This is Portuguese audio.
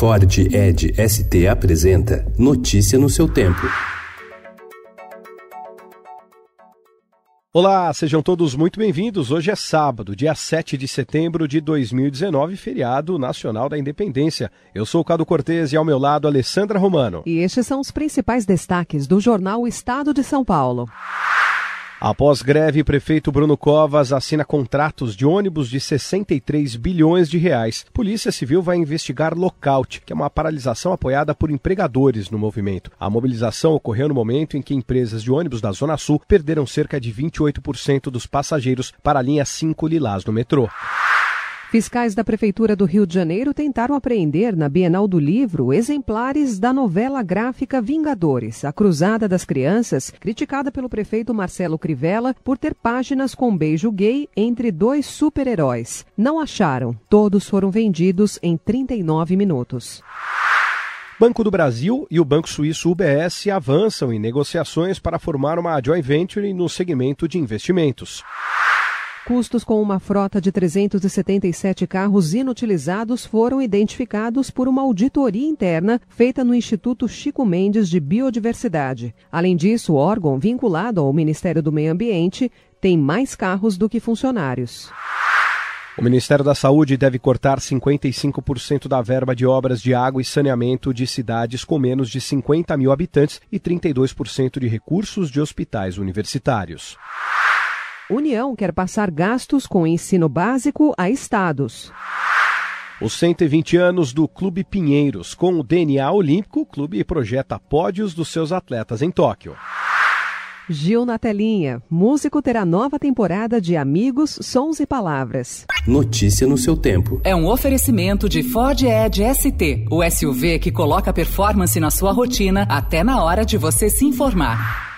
Ford Ed ST apresenta Notícia no seu tempo. Olá, sejam todos muito bem-vindos. Hoje é sábado, dia 7 de setembro de 2019, feriado nacional da independência. Eu sou o Cado Cortez e ao meu lado Alessandra Romano. E estes são os principais destaques do jornal Estado de São Paulo. Após greve, prefeito Bruno Covas assina contratos de ônibus de 63 bilhões de reais. Polícia Civil vai investigar lockout, que é uma paralisação apoiada por empregadores no movimento. A mobilização ocorreu no momento em que empresas de ônibus da Zona Sul perderam cerca de 28% dos passageiros para a linha 5 Lilás no metrô. Fiscais da Prefeitura do Rio de Janeiro tentaram apreender na Bienal do Livro exemplares da novela gráfica Vingadores, a Cruzada das Crianças, criticada pelo prefeito Marcelo Crivella por ter páginas com beijo gay entre dois super-heróis. Não acharam, todos foram vendidos em 39 minutos. Banco do Brasil e o Banco Suíço UBS avançam em negociações para formar uma joint venture no segmento de investimentos. Custos com uma frota de 377 carros inutilizados foram identificados por uma auditoria interna feita no Instituto Chico Mendes de Biodiversidade. Além disso, o órgão vinculado ao Ministério do Meio Ambiente tem mais carros do que funcionários. O Ministério da Saúde deve cortar 55% da verba de obras de água e saneamento de cidades com menos de 50 mil habitantes e 32% de recursos de hospitais universitários. União quer passar gastos com ensino básico a estados. Os 120 anos do Clube Pinheiros. Com o DNA olímpico, o clube projeta pódios dos seus atletas em Tóquio. Gil na telinha. Músico terá nova temporada de Amigos, Sons e Palavras. Notícia no seu tempo. É um oferecimento de Ford Edge ST, o SUV que coloca performance na sua rotina até na hora de você se informar.